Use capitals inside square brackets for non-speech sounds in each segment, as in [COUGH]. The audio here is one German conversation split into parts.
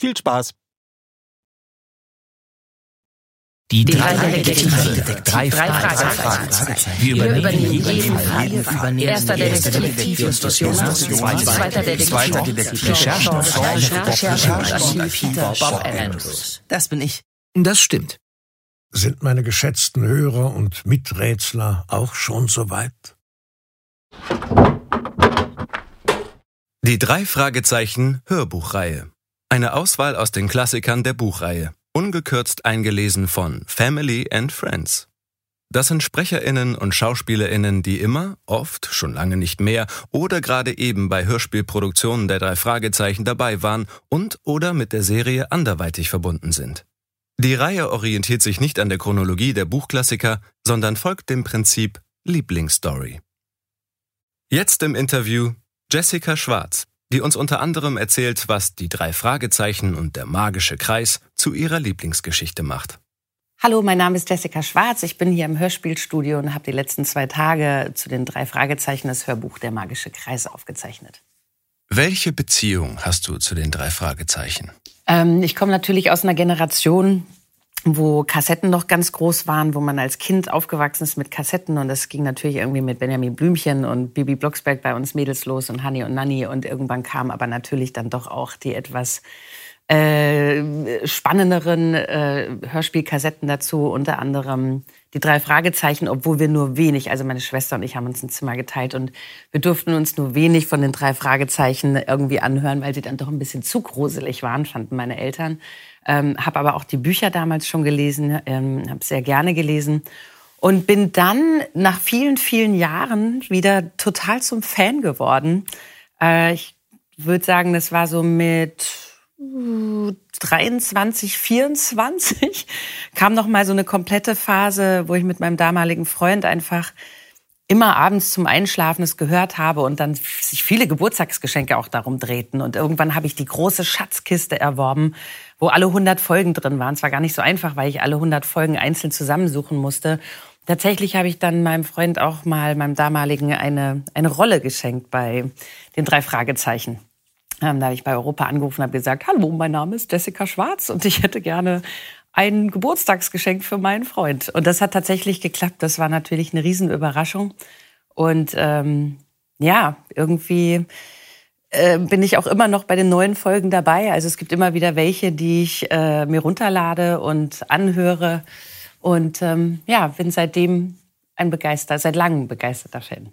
Viel Spaß! Die, die drei, drei Detektive. Drei, drei Fragezeichen. Wir übernehmen jeden Fall. Erster Detektiv Justus Jonas. Zweiter Detektiv Recherche Bob Andrews. Das bin ich. Das stimmt. Sind meine geschätzten Hörer und Miträtsler auch schon soweit? Die drei Fragezeichen Hörbuchreihe. Eine Auswahl aus den Klassikern der Buchreihe ungekürzt eingelesen von Family and Friends. Das sind Sprecherinnen und Schauspielerinnen, die immer, oft, schon lange nicht mehr oder gerade eben bei Hörspielproduktionen der drei Fragezeichen dabei waren und oder mit der Serie anderweitig verbunden sind. Die Reihe orientiert sich nicht an der Chronologie der Buchklassiker, sondern folgt dem Prinzip Lieblingsstory. Jetzt im Interview Jessica Schwarz, die uns unter anderem erzählt, was die drei Fragezeichen und der magische Kreis zu ihrer Lieblingsgeschichte macht. Hallo, mein Name ist Jessica Schwarz. Ich bin hier im Hörspielstudio und habe die letzten zwei Tage zu den drei Fragezeichen das Hörbuch Der magische Kreis aufgezeichnet. Welche Beziehung hast du zu den drei Fragezeichen? Ähm, ich komme natürlich aus einer Generation, wo Kassetten noch ganz groß waren, wo man als Kind aufgewachsen ist mit Kassetten. Und das ging natürlich irgendwie mit Benjamin Blümchen und Bibi Blocksberg bei uns Mädels los und Hanni und Nanni. Und irgendwann kam aber natürlich dann doch auch die etwas äh, spannenderen äh, Hörspielkassetten dazu, unter anderem die drei Fragezeichen, obwohl wir nur wenig, also meine Schwester und ich haben uns ein Zimmer geteilt. Und wir durften uns nur wenig von den drei Fragezeichen irgendwie anhören, weil sie dann doch ein bisschen zu gruselig waren, fanden meine Eltern. Ähm, habe aber auch die Bücher damals schon gelesen, ähm, habe sehr gerne gelesen und bin dann nach vielen, vielen Jahren wieder total zum Fan geworden. Äh, ich würde sagen, das war so mit 23, 24 [LAUGHS] kam noch mal so eine komplette Phase, wo ich mit meinem damaligen Freund einfach immer abends zum Einschlafen es gehört habe und dann sich viele Geburtstagsgeschenke auch darum drehten. Und irgendwann habe ich die große Schatzkiste erworben, wo alle 100 Folgen drin waren. Es war gar nicht so einfach, weil ich alle 100 Folgen einzeln zusammensuchen musste. Tatsächlich habe ich dann meinem Freund auch mal, meinem damaligen, eine, eine Rolle geschenkt bei den drei Fragezeichen. Ähm, da habe ich bei Europa angerufen und habe gesagt, hallo, mein Name ist Jessica Schwarz und ich hätte gerne ein Geburtstagsgeschenk für meinen Freund. Und das hat tatsächlich geklappt. Das war natürlich eine Riesenüberraschung. Und ähm, ja, irgendwie äh, bin ich auch immer noch bei den neuen Folgen dabei. Also es gibt immer wieder welche, die ich äh, mir runterlade und anhöre. Und ähm, ja, bin seitdem ein begeisterter, seit langem begeisterter Fan.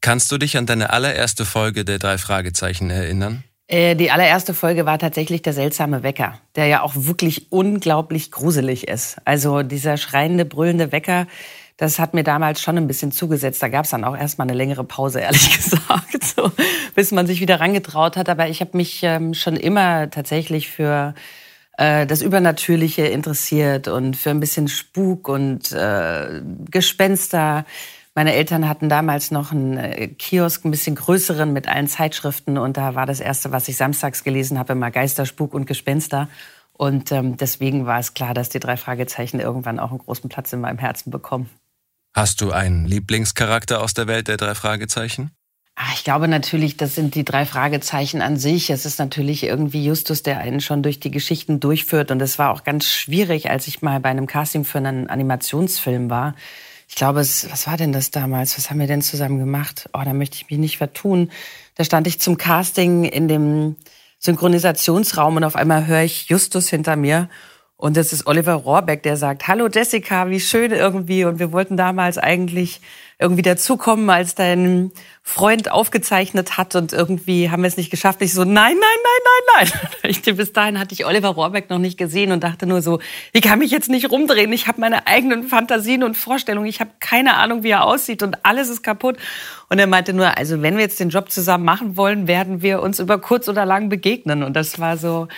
Kannst du dich an deine allererste Folge der drei Fragezeichen erinnern? Äh, die allererste Folge war tatsächlich der seltsame Wecker, der ja auch wirklich unglaublich gruselig ist. Also dieser schreiende, brüllende Wecker, das hat mir damals schon ein bisschen zugesetzt. Da gab es dann auch erstmal eine längere Pause, ehrlich [LAUGHS] gesagt, so, bis man sich wieder rangetraut hat. Aber ich habe mich ähm, schon immer tatsächlich für äh, das Übernatürliche interessiert und für ein bisschen Spuk und äh, Gespenster. Meine Eltern hatten damals noch einen äh, Kiosk, ein bisschen größeren mit allen Zeitschriften. Und da war das Erste, was ich samstags gelesen habe, immer Geister, Spuk und Gespenster. Und ähm, deswegen war es klar, dass die drei Fragezeichen irgendwann auch einen großen Platz in meinem Herzen bekommen. Hast du einen Lieblingscharakter aus der Welt der drei Fragezeichen? Ach, ich glaube natürlich, das sind die drei Fragezeichen an sich. Es ist natürlich irgendwie Justus, der einen schon durch die Geschichten durchführt. Und es war auch ganz schwierig, als ich mal bei einem Casting für einen Animationsfilm war. Ich glaube, es, was war denn das damals? Was haben wir denn zusammen gemacht? Oh, da möchte ich mich nicht vertun. Da stand ich zum Casting in dem Synchronisationsraum und auf einmal höre ich Justus hinter mir und das ist Oliver Rohrbeck, der sagt, hallo Jessica, wie schön irgendwie. Und wir wollten damals eigentlich irgendwie dazukommen, als dein Freund aufgezeichnet hat und irgendwie haben wir es nicht geschafft. Ich so, nein, nein, nein, nein, nein. [LAUGHS] Ich, bis dahin hatte ich Oliver Rohrbeck noch nicht gesehen und dachte nur so, ich kann mich jetzt nicht rumdrehen. Ich habe meine eigenen Fantasien und Vorstellungen. Ich habe keine Ahnung, wie er aussieht und alles ist kaputt. Und er meinte nur, also wenn wir jetzt den Job zusammen machen wollen, werden wir uns über kurz oder lang begegnen. Und das war so,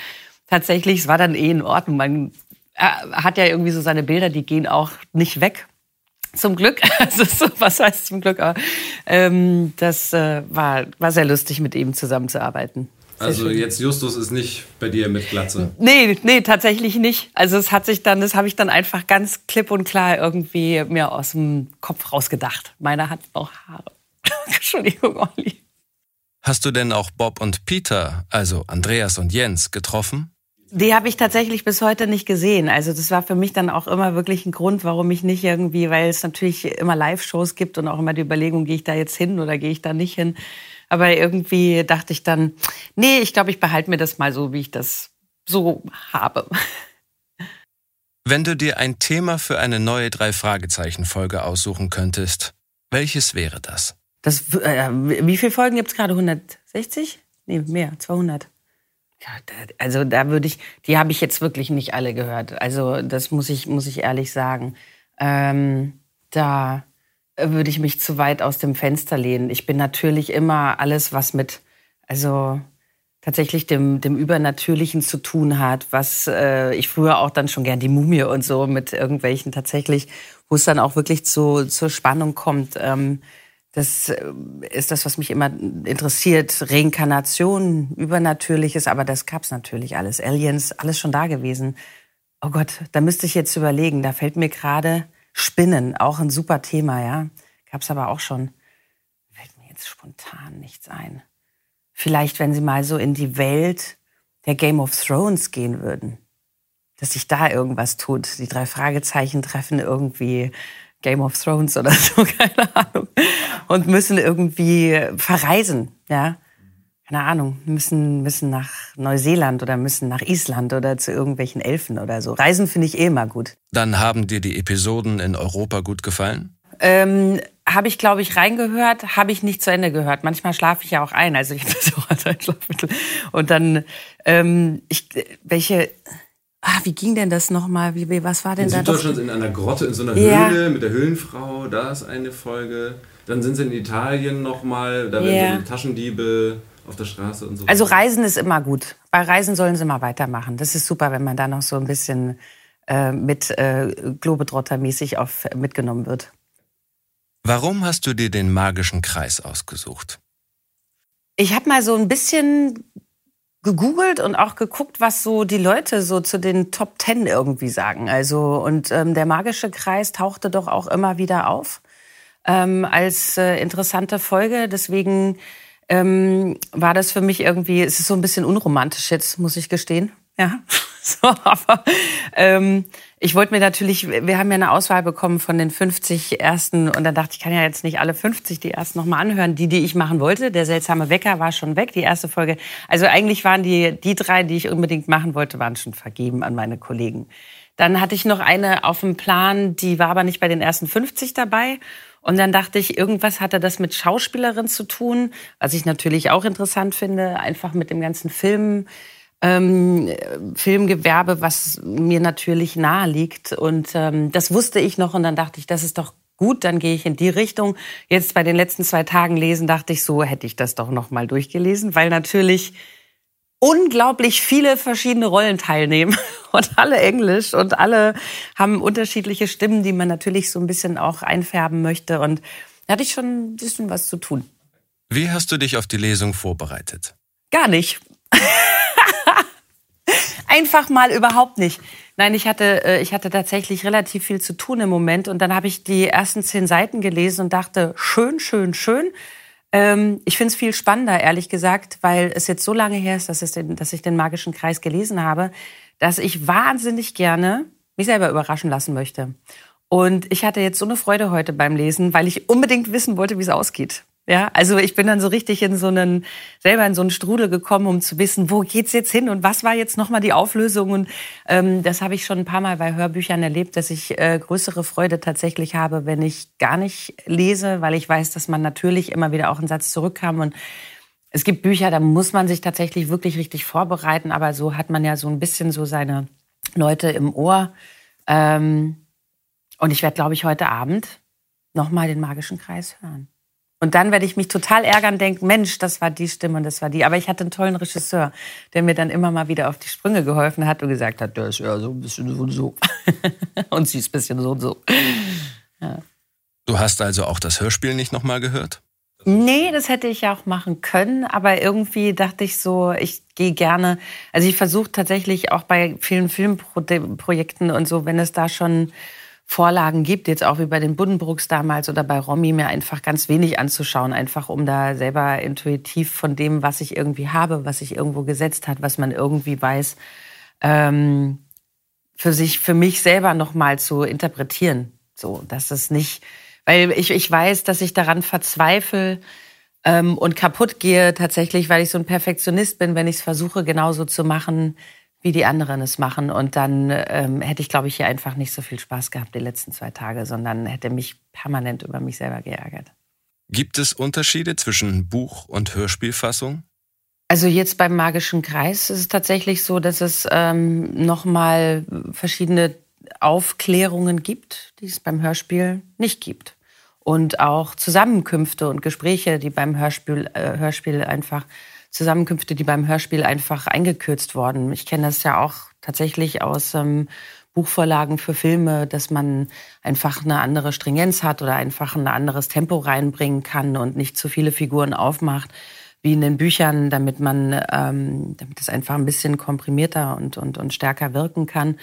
tatsächlich, es war dann eh in Ordnung. Man äh, hat ja irgendwie so seine Bilder, die gehen auch nicht weg. Zum Glück, [LAUGHS] also so, was heißt zum Glück, aber ähm, das äh, war, war sehr lustig, mit ihm zusammenzuarbeiten. Sehr also schön. jetzt Justus ist nicht bei dir mit Glatze. Nee, nee, tatsächlich nicht. Also es hat sich dann, das habe ich dann einfach ganz klipp und klar irgendwie mir aus dem Kopf rausgedacht. Meiner hat noch Haare. [LAUGHS] Entschuldigung, Olli. Hast du denn auch Bob und Peter, also Andreas und Jens, getroffen? Die habe ich tatsächlich bis heute nicht gesehen. Also das war für mich dann auch immer wirklich ein Grund, warum ich nicht irgendwie, weil es natürlich immer Live-Shows gibt und auch immer die Überlegung, gehe ich da jetzt hin oder gehe ich da nicht hin. Aber irgendwie dachte ich dann, nee, ich glaube, ich behalte mir das mal so, wie ich das so habe. Wenn du dir ein Thema für eine neue Drei-Fragezeichen-Folge aussuchen könntest, welches wäre das? Das, äh, wie viele Folgen gibt es gerade? 160? Nee, mehr, 200. Also da würde ich, die habe ich jetzt wirklich nicht alle gehört. Also das muss ich, muss ich ehrlich sagen. Ähm, da würde ich mich zu weit aus dem Fenster lehnen. Ich bin natürlich immer alles, was mit, also tatsächlich dem, dem Übernatürlichen zu tun hat, was äh, ich früher auch dann schon gern die Mumie und so mit irgendwelchen tatsächlich, wo es dann auch wirklich zu, zur Spannung kommt. Ähm, das äh, ist das, was mich immer interessiert. Reinkarnation, Übernatürliches, aber das gab's natürlich alles. Aliens, alles schon da gewesen. Oh Gott, da müsste ich jetzt überlegen. Da fällt mir gerade Spinnen, auch ein super Thema, ja. Gab's aber auch schon. Fällt mir jetzt spontan nichts ein. Vielleicht, wenn Sie mal so in die Welt der Game of Thrones gehen würden, dass sich da irgendwas tut. Die drei Fragezeichen treffen irgendwie Game of Thrones oder [LAUGHS] so, keine Ahnung. Und müssen irgendwie verreisen, ja. Keine Ahnung, müssen, müssen nach Neuseeland oder müssen nach Island oder zu irgendwelchen Elfen oder so. Reisen finde ich eh immer gut. Dann haben dir die Episoden in Europa gut gefallen? Ähm, habe ich, glaube ich, reingehört, habe ich nicht zu Ende gehört. Manchmal schlafe ich ja auch ein, also ich [LAUGHS] habe das auch als Einschlafmittel. Und dann, ähm, ich, welche, Ah, wie ging denn das nochmal? Wie, wie, was war denn in da? Süddeutschland in einer Grotte, in so einer ja. Höhle mit der Höhlenfrau, da ist eine Folge. Dann sind sie in Italien nochmal, da werden ja. so Taschendiebe auf der Straße und so. Also Reisen ist immer gut. Bei Reisen sollen sie mal weitermachen. Das ist super, wenn man da noch so ein bisschen äh, mit äh, Globetrotter-mäßig mitgenommen wird. Warum hast du dir den magischen Kreis ausgesucht? Ich habe mal so ein bisschen gegoogelt und auch geguckt, was so die Leute so zu den Top Ten irgendwie sagen. Also und ähm, der magische Kreis tauchte doch auch immer wieder auf ähm, als äh, interessante Folge. Deswegen ähm, war das für mich irgendwie, es ist so ein bisschen unromantisch jetzt, muss ich gestehen. Ja, [LAUGHS] so, aber ähm, ich wollte mir natürlich, wir haben ja eine Auswahl bekommen von den 50 ersten und dann dachte ich, kann ja jetzt nicht alle 50 die ersten nochmal anhören, die, die ich machen wollte. Der seltsame Wecker war schon weg, die erste Folge. Also eigentlich waren die, die drei, die ich unbedingt machen wollte, waren schon vergeben an meine Kollegen. Dann hatte ich noch eine auf dem Plan, die war aber nicht bei den ersten 50 dabei. Und dann dachte ich, irgendwas hatte das mit Schauspielerin zu tun, was ich natürlich auch interessant finde, einfach mit dem ganzen Film ähm, Filmgewerbe, was mir natürlich nahe liegt. Und ähm, das wusste ich noch und dann dachte ich, das ist doch gut, dann gehe ich in die Richtung. Jetzt bei den letzten zwei Tagen lesen dachte ich so, hätte ich das doch noch mal durchgelesen, weil natürlich unglaublich viele verschiedene Rollen teilnehmen [LAUGHS] und alle Englisch und alle haben unterschiedliche Stimmen, die man natürlich so ein bisschen auch einfärben möchte und da hatte ich schon ein bisschen was zu tun. Wie hast du dich auf die Lesung vorbereitet? Gar nicht. [LAUGHS] Einfach mal überhaupt nicht. Nein, ich hatte, äh, ich hatte tatsächlich relativ viel zu tun im Moment und dann habe ich die ersten zehn Seiten gelesen und dachte, schön, schön, schön. Ähm, ich finde es viel spannender, ehrlich gesagt, weil es jetzt so lange her ist, dass, den, dass ich den magischen Kreis gelesen habe, dass ich wahnsinnig gerne mich selber überraschen lassen möchte. Und ich hatte jetzt so eine Freude heute beim Lesen, weil ich unbedingt wissen wollte, wie es ausgeht. Ja, also ich bin dann so richtig in so einen, selber in so einen Strudel gekommen, um zu wissen, wo geht's jetzt hin und was war jetzt nochmal die Auflösung. Und ähm, das habe ich schon ein paar Mal bei Hörbüchern erlebt, dass ich äh, größere Freude tatsächlich habe, wenn ich gar nicht lese, weil ich weiß, dass man natürlich immer wieder auch einen Satz zurückkam. Und es gibt Bücher, da muss man sich tatsächlich wirklich richtig vorbereiten, aber so hat man ja so ein bisschen so seine Leute im Ohr. Ähm, und ich werde, glaube ich, heute Abend nochmal den magischen Kreis hören. Und dann werde ich mich total ärgern und denken, Mensch, das war die Stimme und das war die. Aber ich hatte einen tollen Regisseur, der mir dann immer mal wieder auf die Sprünge geholfen hat und gesagt hat, der ist ja so ein bisschen so und so. [LAUGHS] und sie ist ein bisschen so und so. Ja. Du hast also auch das Hörspiel nicht nochmal gehört? Nee, das hätte ich ja auch machen können, aber irgendwie dachte ich so, ich gehe gerne, also ich versuche tatsächlich auch bei vielen Filmprojekten und so, wenn es da schon Vorlagen gibt, jetzt auch wie bei den Buddenbrooks damals oder bei Romy, mir einfach ganz wenig anzuschauen, einfach um da selber intuitiv von dem, was ich irgendwie habe, was sich irgendwo gesetzt hat, was man irgendwie weiß, ähm, für sich, für mich selber nochmal zu interpretieren. So, dass es nicht, weil ich, ich weiß, dass ich daran verzweifle, ähm, und kaputt gehe tatsächlich, weil ich so ein Perfektionist bin, wenn ich es versuche, genauso zu machen, wie die anderen es machen. Und dann ähm, hätte ich, glaube ich, hier einfach nicht so viel Spaß gehabt die letzten zwei Tage, sondern hätte mich permanent über mich selber geärgert. Gibt es Unterschiede zwischen Buch- und Hörspielfassung? Also jetzt beim Magischen Kreis ist es tatsächlich so, dass es ähm, nochmal verschiedene Aufklärungen gibt, die es beim Hörspiel nicht gibt. Und auch Zusammenkünfte und Gespräche, die beim Hörspiel, äh, Hörspiel einfach Zusammenkünfte, die beim Hörspiel einfach eingekürzt worden. Ich kenne das ja auch tatsächlich aus ähm, Buchvorlagen für Filme, dass man einfach eine andere Stringenz hat oder einfach ein anderes Tempo reinbringen kann und nicht zu viele Figuren aufmacht wie in den Büchern, damit man, ähm, damit es einfach ein bisschen komprimierter und, und, und stärker wirken kann.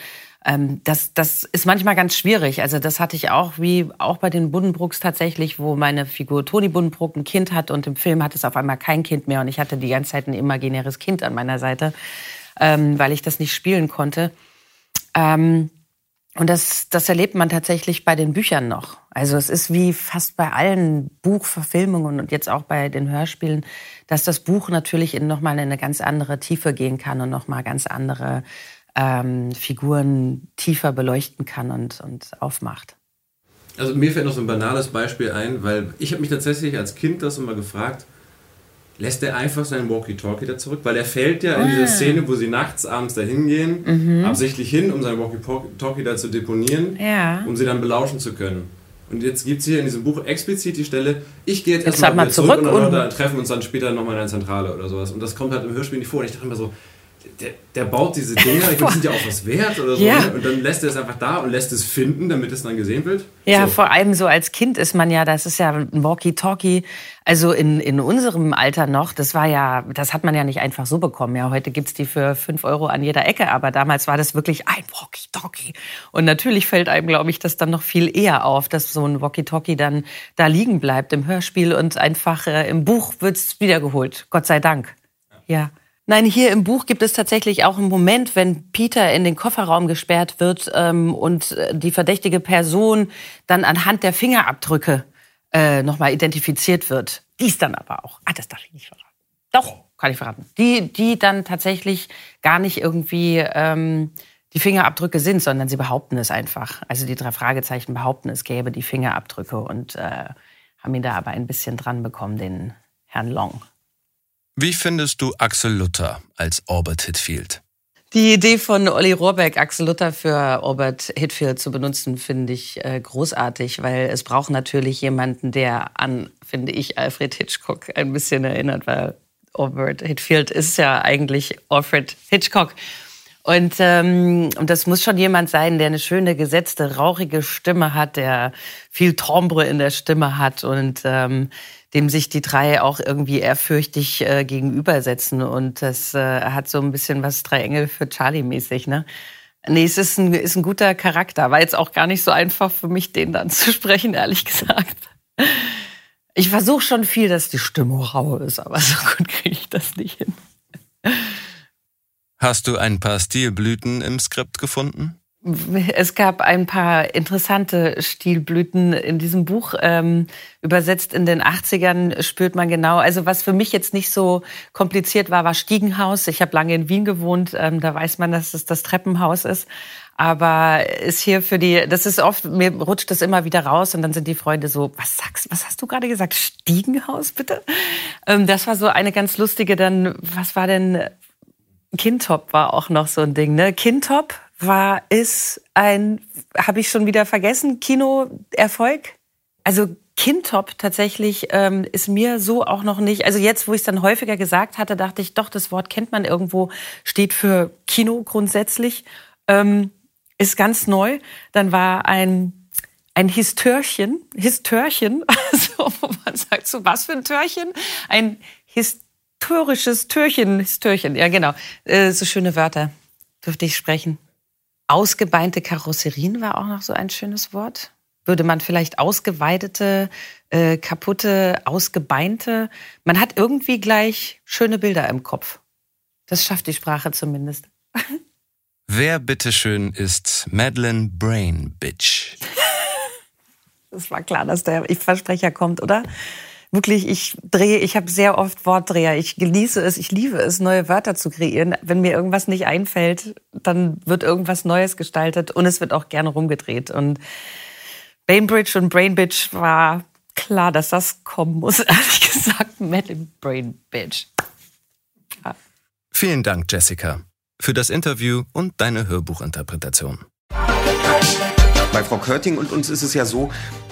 Ähm, das, das ist manchmal ganz schwierig. Also das hatte ich auch, wie auch bei den Buddenbrooks tatsächlich, wo meine Figur Toni Buddenbrook ein Kind hat und im Film hat es auf einmal kein Kind mehr und ich hatte die ganze Zeit ein imaginäres Kind an meiner Seite, ähm, weil ich das nicht spielen konnte. Ähm, und das, das erlebt man tatsächlich bei den Büchern noch. Also es ist wie fast bei allen Buchverfilmungen und jetzt auch bei den Hörspielen, dass das Buch natürlich in nochmal in eine ganz andere Tiefe gehen kann und nochmal ganz andere ähm, Figuren tiefer beleuchten kann und, und aufmacht. Also mir fällt noch so ein banales Beispiel ein, weil ich habe mich tatsächlich als Kind das immer gefragt, lässt er einfach seinen Walkie-Talkie da zurück? Weil er fällt ja in ah. diese Szene, wo sie nachts, abends da hingehen, mhm. absichtlich hin, um seinen Walkie-Talkie da zu deponieren, ja. um sie dann belauschen zu können. Und jetzt gibt es hier in diesem Buch explizit die Stelle, ich gehe jetzt erstmal mal zurück, zurück und, und treffen uns dann später nochmal in der Zentrale oder sowas. Und das kommt halt im Hörspiel nicht vor. Und ich dachte immer so, der, der, baut diese Dinger, die sind ja auch was wert oder so. Ja. Ne? Und dann lässt er es einfach da und lässt es finden, damit es dann gesehen wird. Ja, so. vor allem so als Kind ist man ja, das ist ja ein Walkie-Talkie. Also in, in unserem Alter noch, das war ja, das hat man ja nicht einfach so bekommen. Ja, heute gibt's die für fünf Euro an jeder Ecke, aber damals war das wirklich ein Walkie-Talkie. Und natürlich fällt einem, glaube ich, das dann noch viel eher auf, dass so ein Walkie-Talkie dann da liegen bleibt im Hörspiel und einfach äh, im Buch wird's wiedergeholt. Gott sei Dank. ja. Nein, hier im Buch gibt es tatsächlich auch einen Moment, wenn Peter in den Kofferraum gesperrt wird ähm, und äh, die verdächtige Person dann anhand der Fingerabdrücke äh, nochmal identifiziert wird. Dies dann aber auch. Ah, das darf ich nicht verraten. Doch, kann ich verraten. Die, die dann tatsächlich gar nicht irgendwie ähm, die Fingerabdrücke sind, sondern sie behaupten es einfach. Also die drei Fragezeichen behaupten, es gäbe die Fingerabdrücke und äh, haben ihn da aber ein bisschen dran bekommen, den Herrn Long. Wie findest du Axel Luther als Orbit Hitfield? Die Idee von Olli Rohrbeck, Axel Luther für Robert Hitfield zu benutzen, finde ich äh, großartig, weil es braucht natürlich jemanden, der an, finde ich, Alfred Hitchcock ein bisschen erinnert, weil Robert Hitfield ist ja eigentlich Alfred Hitchcock. Und, ähm, und das muss schon jemand sein, der eine schöne, gesetzte, rauchige Stimme hat, der viel Tombre in der Stimme hat und ähm, dem sich die drei auch irgendwie ehrfürchtig äh, gegenübersetzen. Und das äh, hat so ein bisschen was Drei Engel für Charlie mäßig, ne? Nee, es ist ein, ist ein guter Charakter. War jetzt auch gar nicht so einfach für mich, den dann [LAUGHS] zu sprechen, ehrlich gesagt. Ich versuche schon viel, dass die Stimmung rau ist, aber [LAUGHS] so gut kriege ich das nicht hin. Hast du ein paar Stilblüten im Skript gefunden? Es gab ein paar interessante Stilblüten in diesem Buch. Ähm, übersetzt in den 80ern spürt man genau. Also was für mich jetzt nicht so kompliziert war, war Stiegenhaus. Ich habe lange in Wien gewohnt. Ähm, da weiß man, dass es das Treppenhaus ist. Aber ist hier für die, das ist oft, mir rutscht das immer wieder raus und dann sind die Freunde so, was sagst, was hast du gerade gesagt? Stiegenhaus, bitte? Ähm, das war so eine ganz lustige, dann, was war denn, Kintop war auch noch so ein Ding, ne? Kintop war, ist ein, habe ich schon wieder vergessen, Kinoerfolg. Also Kintop tatsächlich ähm, ist mir so auch noch nicht. Also jetzt, wo ich es dann häufiger gesagt hatte, dachte ich, doch, das Wort kennt man irgendwo, steht für Kino grundsätzlich, ähm, ist ganz neu. Dann war ein ein Histörchen, Histörchen, [LAUGHS] also wo man sagt, so was für ein Törchen, ein historisches Türchen, Histörchen, ja genau, äh, so schöne Wörter durfte ich sprechen. Ausgebeinte Karosserien war auch noch so ein schönes Wort. Würde man vielleicht ausgeweidete, äh, kaputte, ausgebeinte. Man hat irgendwie gleich schöne Bilder im Kopf. Das schafft die Sprache zumindest. [LAUGHS] Wer bitteschön ist Madeleine Brain Bitch? [LAUGHS] Das war klar, dass der Versprecher kommt, oder? Wirklich, ich drehe, ich habe sehr oft Wortdreher. Ich genieße es, ich liebe es, neue Wörter zu kreieren. Wenn mir irgendwas nicht einfällt, dann wird irgendwas Neues gestaltet und es wird auch gerne rumgedreht. Und Bainbridge und Brainbitch war klar, dass das kommen muss, [LAUGHS] ehrlich gesagt. Metal Brainbitch. Ja. Vielen Dank, Jessica, für das Interview und deine Hörbuchinterpretation. Bei Frau Körting und uns ist es ja so,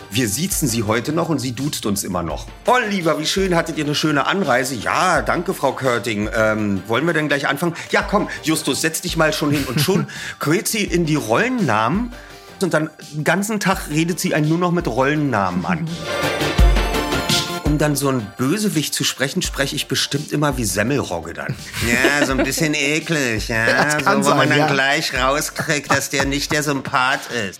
wir siezen sie heute noch und sie duzt uns immer noch. Oh, lieber, wie schön, hattet ihr eine schöne Anreise? Ja, danke, Frau Körting. Ähm, wollen wir denn gleich anfangen? Ja, komm, Justus, setz dich mal schon hin. Und schon [LAUGHS] quält sie in die Rollennamen und dann den ganzen Tag redet sie einen nur noch mit Rollennamen an. Um dann so ein Bösewicht zu sprechen, spreche ich bestimmt immer wie Semmelrogge dann. Ja, so ein bisschen eklig, ja. so, wo sein, man dann ja. gleich rauskriegt, dass der nicht der Sympath ist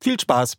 Viel Spaß!